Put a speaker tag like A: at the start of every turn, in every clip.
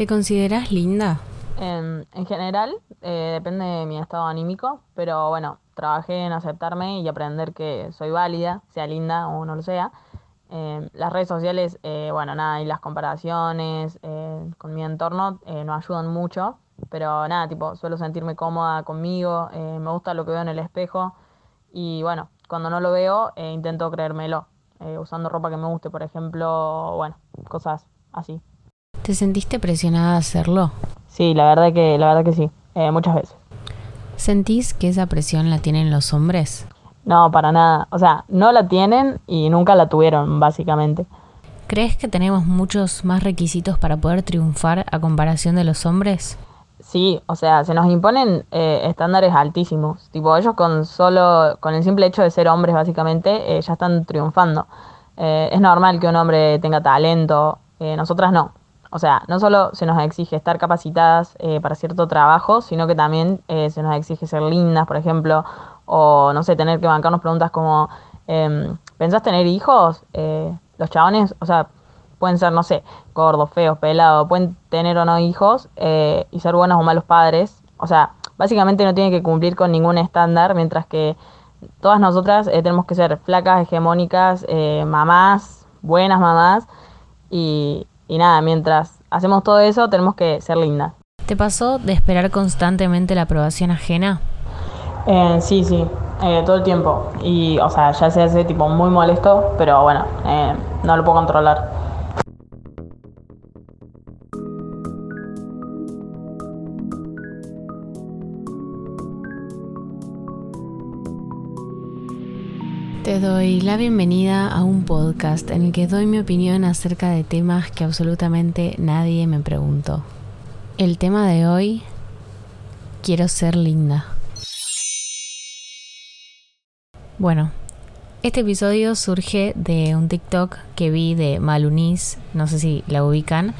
A: ¿Te consideras linda?
B: En, en general, eh, depende de mi estado anímico, pero bueno, trabajé en aceptarme y aprender que soy válida, sea linda o no lo sea. Eh, las redes sociales, eh, bueno, nada, y las comparaciones eh, con mi entorno eh, no ayudan mucho, pero nada, tipo, suelo sentirme cómoda conmigo, eh, me gusta lo que veo en el espejo y bueno, cuando no lo veo, intento creérmelo, usando ropa que me guste, por ejemplo, bueno, cosas así.
A: ¿Te sentiste presionada a hacerlo?
B: Sí, la verdad que, la verdad que sí, eh, muchas veces.
A: ¿Sentís que esa presión la tienen los hombres?
B: No, para nada. O sea, no la tienen y nunca la tuvieron, básicamente.
A: ¿Crees que tenemos muchos más requisitos para poder triunfar a comparación de los hombres?
B: Sí, o sea, se nos imponen eh, estándares altísimos. Tipo, ellos con solo, con el simple hecho de ser hombres, básicamente, eh, ya están triunfando. Eh, es normal que un hombre tenga talento, nosotras no. O sea, no solo se nos exige estar capacitadas eh, para cierto trabajo, sino que también eh, se nos exige ser lindas, por ejemplo, o no sé, tener que bancarnos preguntas como, em, ¿pensás tener hijos? Eh, los chabones, o sea, pueden ser, no sé, gordos, feos, pelados, pueden tener o no hijos eh, y ser buenos o malos padres. O sea, básicamente no tienen que cumplir con ningún estándar, mientras que todas nosotras eh, tenemos que ser flacas, hegemónicas, eh, mamás, buenas mamás y, y nada, mientras hacemos todo eso tenemos que ser lindas.
A: ¿Te pasó de esperar constantemente la aprobación ajena?
B: Eh, sí, sí, eh, todo el tiempo. Y, o sea, ya se hace tipo muy molesto, pero bueno, eh, no lo puedo controlar.
A: Te doy la bienvenida a un podcast en el que doy mi opinión acerca de temas que absolutamente nadie me preguntó. El tema de hoy, quiero ser linda. Bueno, este episodio surge de un TikTok que vi de Malunis, no sé si la ubican,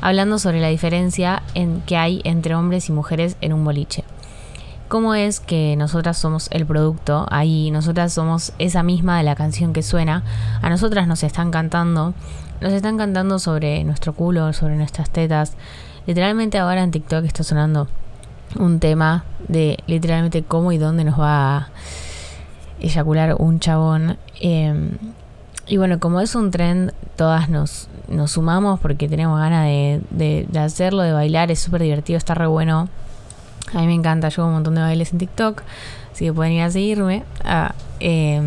A: hablando sobre la diferencia en, que hay entre hombres y mujeres en un boliche. ¿Cómo es que nosotras somos el producto? Ahí nosotras somos esa misma de la canción que suena. A nosotras nos están cantando. Nos están cantando sobre nuestro culo, sobre nuestras tetas. Literalmente ahora en TikTok está sonando un tema de literalmente cómo y dónde nos va a eyacular un chabón. Eh, y bueno, como es un trend, todas nos, nos sumamos porque tenemos ganas de, de, de hacerlo, de bailar. Es súper divertido, está re bueno. A mí me encanta, yo hago un montón de bailes en TikTok, así que pueden ir a seguirme. Ah, eh,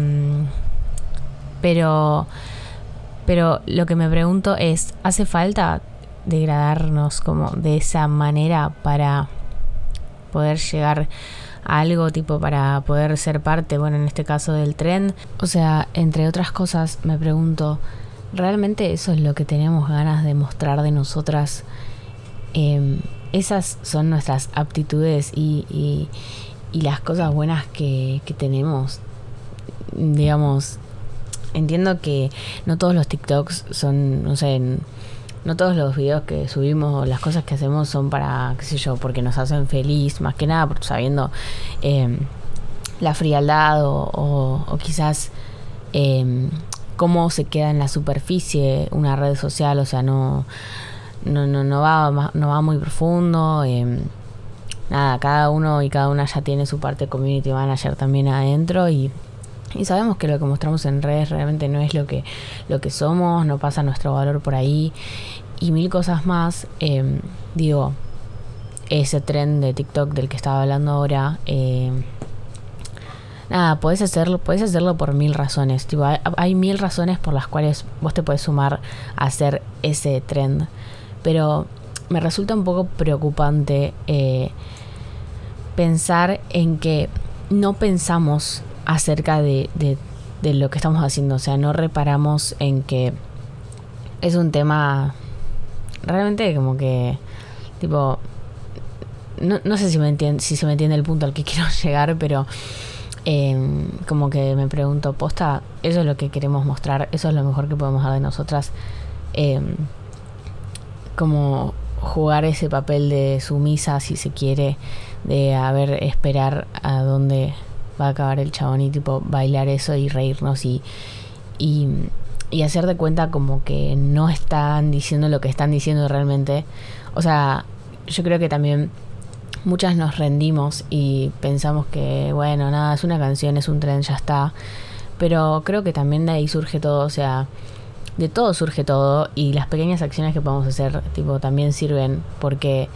A: pero, pero lo que me pregunto es, ¿hace falta degradarnos como de esa manera para poder llegar a algo tipo para poder ser parte, bueno, en este caso del trend? O sea, entre otras cosas, me pregunto, ¿realmente eso es lo que tenemos ganas de mostrar de nosotras? Eh, esas son nuestras aptitudes y, y, las cosas buenas que, que, tenemos. Digamos, entiendo que no todos los TikToks son, no sé, no todos los videos que subimos o las cosas que hacemos son para, qué sé yo, porque nos hacen feliz, más que nada, sabiendo eh, la frialdad o, o, quizás eh, cómo se queda en la superficie una red social, o sea, no no, no, no, va, no va muy profundo. Eh, nada, cada uno y cada una ya tiene su parte community manager también adentro y, y, sabemos que lo que mostramos en redes realmente no es lo que, lo que somos, no pasa nuestro valor por ahí y mil cosas más. Eh, digo, ese trend de TikTok del que estaba hablando ahora. Eh, nada, puedes hacerlo, puedes hacerlo por mil razones. Hay, hay mil razones por las cuales vos te puedes sumar a hacer ese trend pero me resulta un poco preocupante eh, pensar en que no pensamos acerca de, lo que estamos haciendo, o sea, no reparamos en que es un tema realmente como que, tipo, no, no sé si, me entiende, si se me entiende el punto al que quiero llegar, pero eh, como que me pregunto, posta, eso es lo que queremos mostrar, eso es lo mejor que podemos dar de nosotras. Eh, como jugar ese papel de sumisa, si se quiere, de a ver, esperar a dónde va a acabar el chabón y tipo bailar eso y reírnos y, y, y hacer de cuenta como que no están diciendo lo que están diciendo realmente. O sea, yo creo que también muchas nos rendimos y pensamos que, bueno, nada, es una canción, es un tren, ya está. Pero creo que también de ahí surge todo, o sea, de todo surge todo y las pequeñas acciones que podemos hacer, tipo, también sirven porque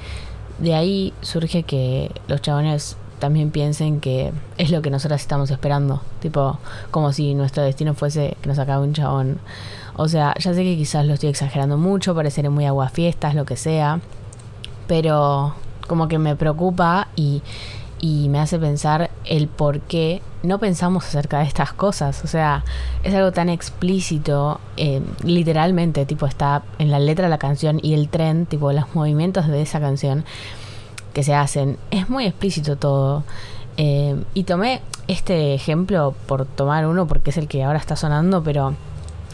A: de ahí surge que los chabones también piensen que es lo que nosotras estamos esperando. Tipo, como si nuestro destino fuese que nos acabe un chabón. O sea, ya sé que quizás lo estoy exagerando mucho, pareceré muy aguafiestas, lo que sea. Pero como que me preocupa y, y me hace pensar el por qué no pensamos acerca de estas cosas. O sea, es algo tan explícito, eh, literalmente, tipo, está en la letra de la canción y el tren, tipo, los movimientos de esa canción que se hacen. Es muy explícito todo. Eh, y tomé este ejemplo por tomar uno porque es el que ahora está sonando, pero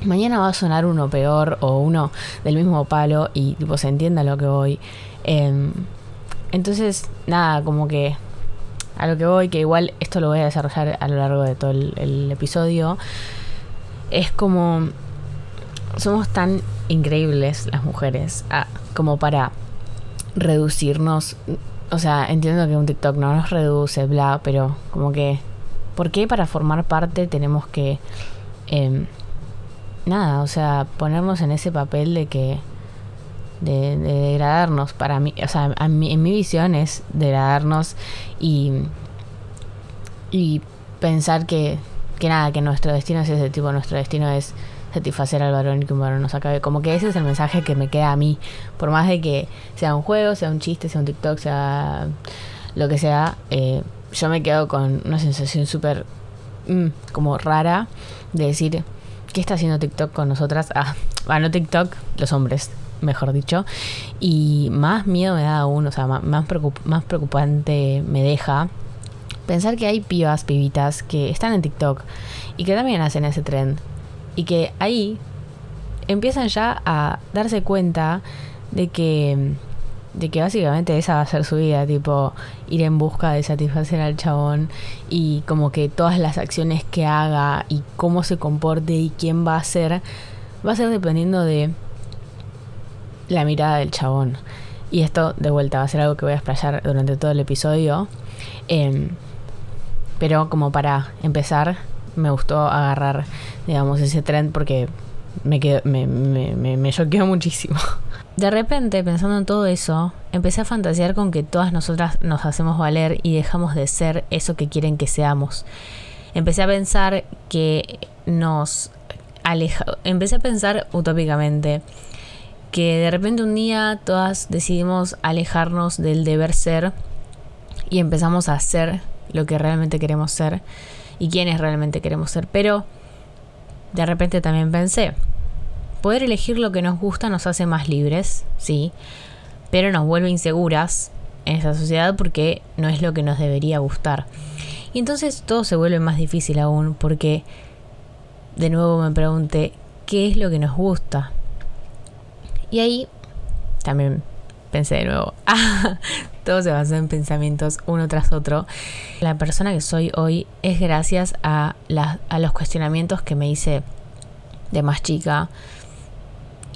A: mañana va a sonar uno peor o uno del mismo palo y tipo se entienda lo que voy. Em, entonces, nada, como que a lo que voy, que igual esto lo voy a desarrollar a lo largo de todo el, episodio, es como somos tan increíbles las mujeres ah, como para reducirnos o sea, entiendo que un TikTok no nos reduce, bla, pero como que, ¿por qué para formar parte tenemos que, eh, nada, o sea, ponernos en ese papel de que, de, degradarnos? Para mí, o sea, en mi visión es degradarnos y, y pensar que, que nada, que nuestro destino es ese tipo, nuestro destino es satisfacer al varón y que un varón nos acabe. Como que ese es el mensaje que me queda a mí. Por más de que sea un juego, sea un chiste, sea un TikTok, sea lo que sea, eh, yo me quedo con una sensación súper mm, como rara de decir, ¿qué está haciendo TikTok con nosotras? Ah, bueno, TikTok, los hombres, mejor dicho. Y más miedo me da aún, o sea, más, más preocupante me deja pensar que hay pibas, pibitas que están en TikTok y que también hacen ese trend y que ahí empiezan ya a darse cuenta de que de que básicamente esa va a ser su vida, tipo ir en busca de satisfacer al chabón y como que todas las acciones que haga y cómo se comporte y quién va a ser, va a ser dependiendo de la mirada del chabón. Y esto de vuelta va a ser algo que voy a explayar durante todo el episodio. Em, pero como para empezar, me gustó agarrar, digamos, ese trend porque me, quedó, me, me, me, choqueó muchísimo. De repente, pensando en todo eso, empecé a fantasear con que todas nosotras nos hacemos valer y dejamos de ser eso que quieren que seamos. Empecé a pensar que nos aleja. Empecé a pensar utópicamente que de repente un día todas decidimos alejarnos del deber ser y empezamos a ser lo que realmente queremos ser y quiénes realmente queremos ser. Pero de repente también pensé, poder elegir lo que nos gusta nos hace más libres, sí, pero nos vuelve inseguras en esa sociedad porque no es lo que nos debería gustar. Y entonces todo se vuelve más difícil aún porque de nuevo me pregunté, ¿qué es lo que nos gusta? Y ahí también pensé de nuevo, ah, todo se basa en pensamientos uno tras otro. La persona que soy hoy es gracias a, a los cuestionamientos que me hice de más chica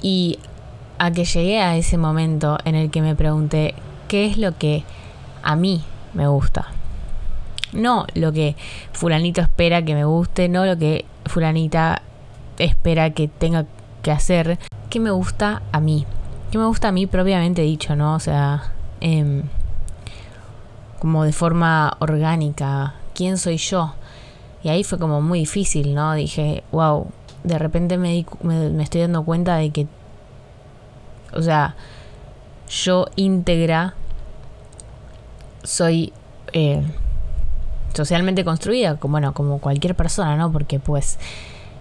A: y a que llegué a ese momento en el que me pregunté qué es lo que a mí me gusta. No lo que fulanito espera que me guste, no lo que fulanita espera que tenga que hacer, qué me gusta a mí que me gusta a mí propiamente dicho, ¿no? O sea, em, como de forma orgánica, ¿quién soy yo? Y ahí fue como muy difícil, ¿no? Dije, wow, de repente me, me, estoy dando cuenta de que, o sea, yo íntegra soy eh, socialmente construida, bueno, como cualquier persona, ¿no? Porque pues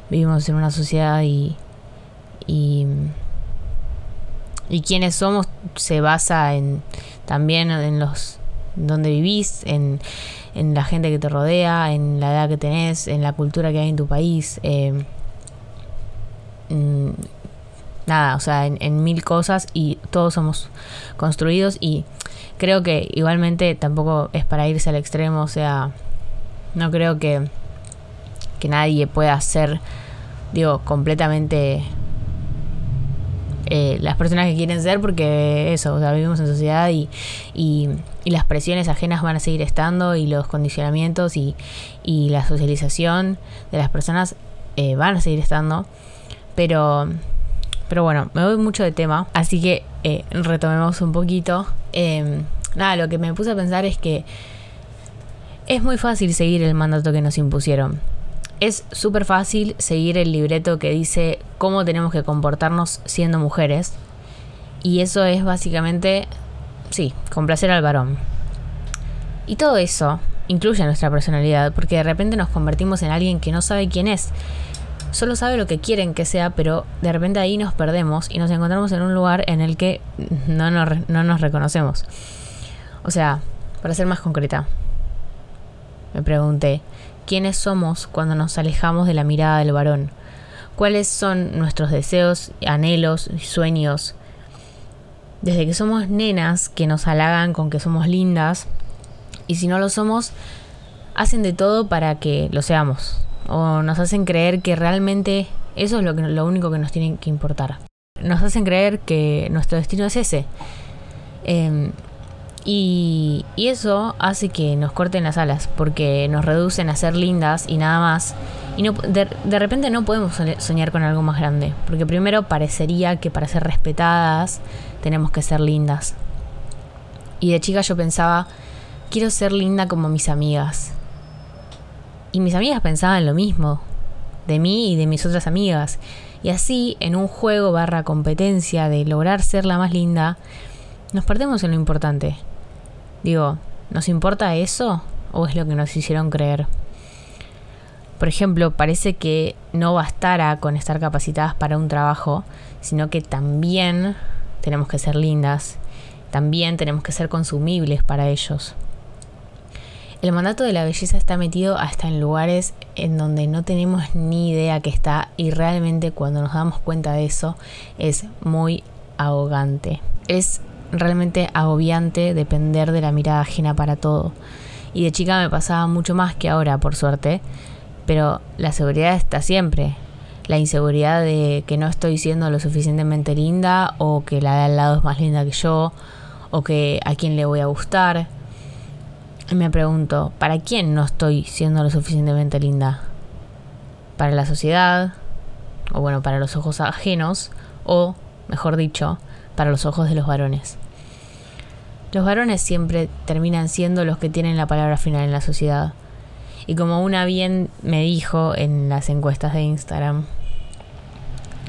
A: vivimos en una sociedad y, y y quiénes somos se basa en también en los donde vivís, en, en la gente que te rodea, en la edad que tenés, en la cultura que hay en tu país. Eh, mm, nada, o sea, en, en, mil cosas y todos somos construidos y creo que igualmente tampoco es para irse al extremo, o sea, no creo que, que nadie pueda ser digo, completamente eh, las personas que quieren ser porque eso, o sea, vivimos en sociedad y, y, las presiones ajenas van a seguir estando y los condicionamientos y, y la socialización de las personas eh, van a seguir estando. Pero, pero bueno, me voy mucho de tema, así que eh, retomemos un poquito. Em, nada, lo que me puse a pensar es que es muy fácil seguir el mandato que nos impusieron es súper fácil seguir el libreto que dice cómo tenemos que comportarnos siendo mujeres. Y eso es básicamente, sí, complacer al varón. Y todo eso incluye nuestra personalidad, porque de repente nos convertimos en alguien que no sabe quién es. Solo sabe lo que quieren que sea, pero de repente ahí nos perdemos y nos encontramos en un lugar en el que no nos, no nos reconocemos. O sea, para ser más concreta, me pregunté, quiénes somos cuando nos alejamos de la mirada del varón, cuáles son nuestros deseos, anhelos y sueños. Desde que somos nenas que nos halagan con que somos lindas y si no lo somos, hacen de todo para que lo seamos o nos hacen creer que realmente eso es lo, que, lo único que nos tiene que importar. Nos hacen creer que nuestro destino es ese. Em, y, eso hace que nos corten las alas, porque nos reducen a ser lindas y nada más. Y no, de, de, repente no podemos soñar con algo más grande, porque primero parecería que para ser respetadas tenemos que ser lindas. Y de chica yo pensaba, quiero ser linda como mis amigas. Y mis amigas pensaban lo mismo, de mí y de mis otras amigas. Y así, en un juego barra competencia de lograr ser la más linda, nos perdemos en lo importante. Digo, ¿nos importa eso o es lo que nos hicieron creer? Por ejemplo, parece que no bastara con estar capacitadas para un trabajo, sino que también tenemos que ser lindas, también tenemos que ser consumibles para ellos. El mandato de la belleza está metido hasta en lugares en donde no tenemos ni idea que está y realmente cuando nos damos cuenta de eso es muy ahogante. Es realmente agobiante depender de la mirada ajena para todo. Y de chica me pasaba mucho más que ahora, por suerte, pero la seguridad está siempre. La inseguridad de que no estoy siendo lo suficientemente linda o que la de al lado es más linda que yo o que a quién le voy a gustar. Me pregunto, ¿para quién no estoy siendo lo suficientemente linda? ¿Para la sociedad? O bueno, para los ojos ajenos o, mejor dicho, para los ojos de los varones. Los varones siempre terminan siendo los que tienen la palabra final en la sociedad. Y como una bien me dijo en las encuestas de Instagram,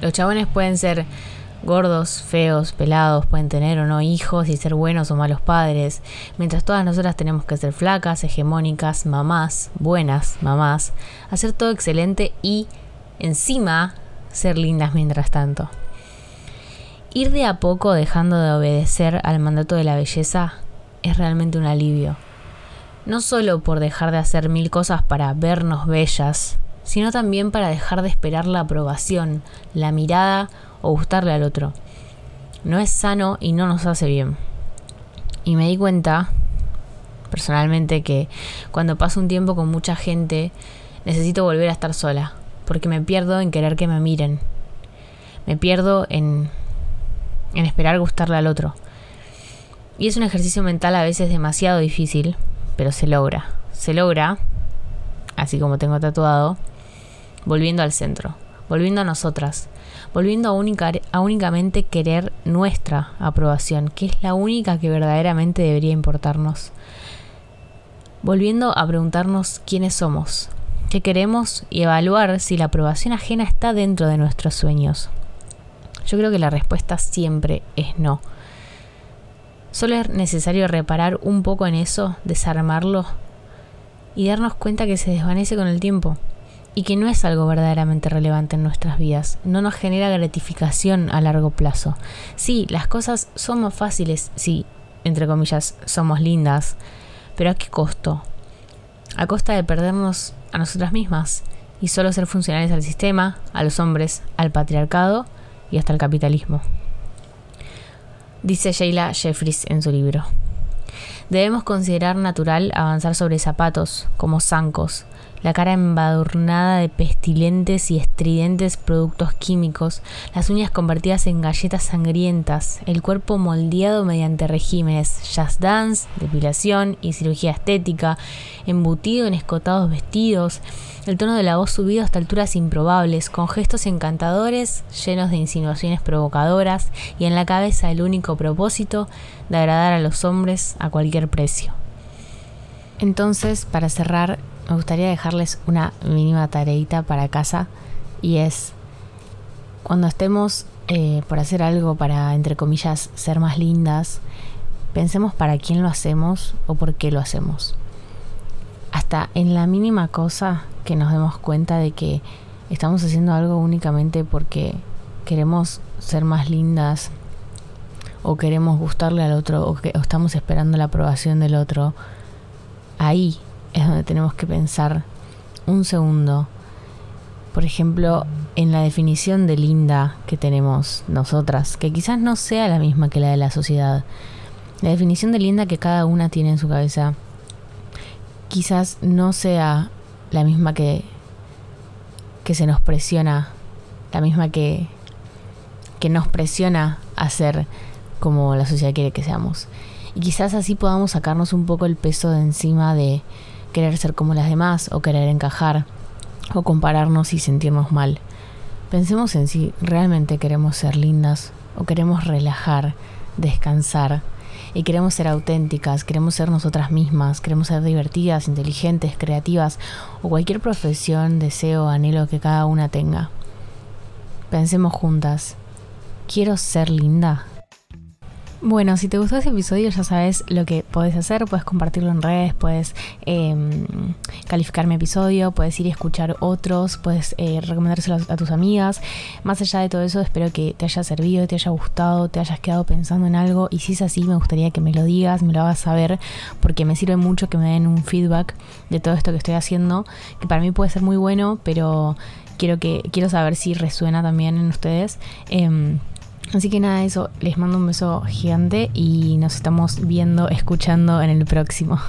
A: los chabones pueden ser gordos, feos, pelados, pueden tener o no hijos y ser buenos o malos padres, mientras todas nosotras tenemos que ser flacas, hegemónicas, mamás, buenas mamás, hacer todo excelente y encima ser lindas mientras tanto. Ir de a poco dejando de obedecer al mandato de la belleza es realmente un alivio. No solo por dejar de hacer mil cosas para vernos bellas, sino también para dejar de esperar la aprobación, la mirada o gustarle al otro. No es sano y no nos hace bien. Y me di cuenta, personalmente, que cuando paso un tiempo con mucha gente, necesito volver a estar sola, porque me pierdo en querer que me miren. Me pierdo en en esperar gustarle al otro. Y es un ejercicio mental a veces demasiado difícil, pero se logra. Se logra, así como tengo tatuado, volviendo al centro, volviendo a nosotras, volviendo a, a únicamente querer nuestra aprobación, que es la única que verdaderamente debería importarnos. Volviendo a preguntarnos quiénes somos, qué queremos y evaluar si la aprobación ajena está dentro de nuestros sueños. Yo creo que la respuesta siempre es no. Solo es necesario reparar un poco en eso, desarmarlo y darnos cuenta que se desvanece con el tiempo y que no es algo verdaderamente relevante en nuestras vidas, no nos genera gratificación a largo plazo. Sí, las cosas son más fáciles, sí, entre comillas, somos lindas, pero ¿a qué costo? A costa de perdernos a nosotras mismas y solo ser funcionales al sistema, a los hombres, al patriarcado y hasta el capitalismo. Dice Sheila Jeffries en su libro. Debemos considerar natural avanzar sobre zapatos, como zancos, la cara embadurnada de pestilentes y estridentes productos químicos, las uñas convertidas en galletas sangrientas, el cuerpo moldeado mediante regímenes, jazz dance, depilación y cirugía estética, embutido en escotados vestidos, el tono de la voz subido hasta alturas improbables, con gestos encantadores, llenos de insinuaciones provocadoras y en la cabeza el único propósito de agradar a los hombres a cualquier precio. Entonces, para cerrar, me gustaría dejarles una mínima tareita para casa y es cuando estemos eh, por hacer algo para, entre comillas, ser más lindas, pensemos para quién lo hacemos o por qué lo hacemos. Hasta en la mínima cosa que nos demos cuenta de que estamos haciendo algo únicamente porque queremos ser más lindas o queremos gustarle al otro o, que, o estamos esperando la aprobación del otro, ahí es donde tenemos que pensar un segundo. Por ejemplo, en la definición de linda que tenemos nosotras, que quizás no sea la misma que la de la sociedad. La definición de linda que cada una tiene en su cabeza quizás no sea la misma que, que se nos presiona, la misma que, que nos presiona a ser como la sociedad quiere que seamos. Y quizás así podamos sacarnos un poco el peso de encima de querer ser como las demás o querer encajar o compararnos y sentirnos mal. Pensemos en si realmente queremos ser lindas o queremos relajar, descansar y queremos ser auténticas, queremos ser nosotras mismas, queremos ser divertidas, inteligentes, creativas o cualquier profesión, deseo, anhelo que cada una tenga. Pensemos juntas, ¿quiero ser linda? Bueno, si te gustó ese episodio ya sabes lo que puedes hacer, puedes compartirlo en redes, puedes em, calificar mi episodio, puedes ir a escuchar otros, puedes eh, recomendárselo a tus amigas. Más allá de todo eso, espero que te haya servido, te haya gustado, te hayas quedado pensando en algo y si es así, me gustaría que me lo digas, me lo hagas saber, porque me sirve mucho que me den un feedback de todo esto que estoy haciendo, que para mí puede ser muy bueno, pero quiero, que, quiero saber si resuena también en ustedes. Em, Así que nada, eso, les mando un beso gigante y nos estamos viendo, escuchando en el próximo.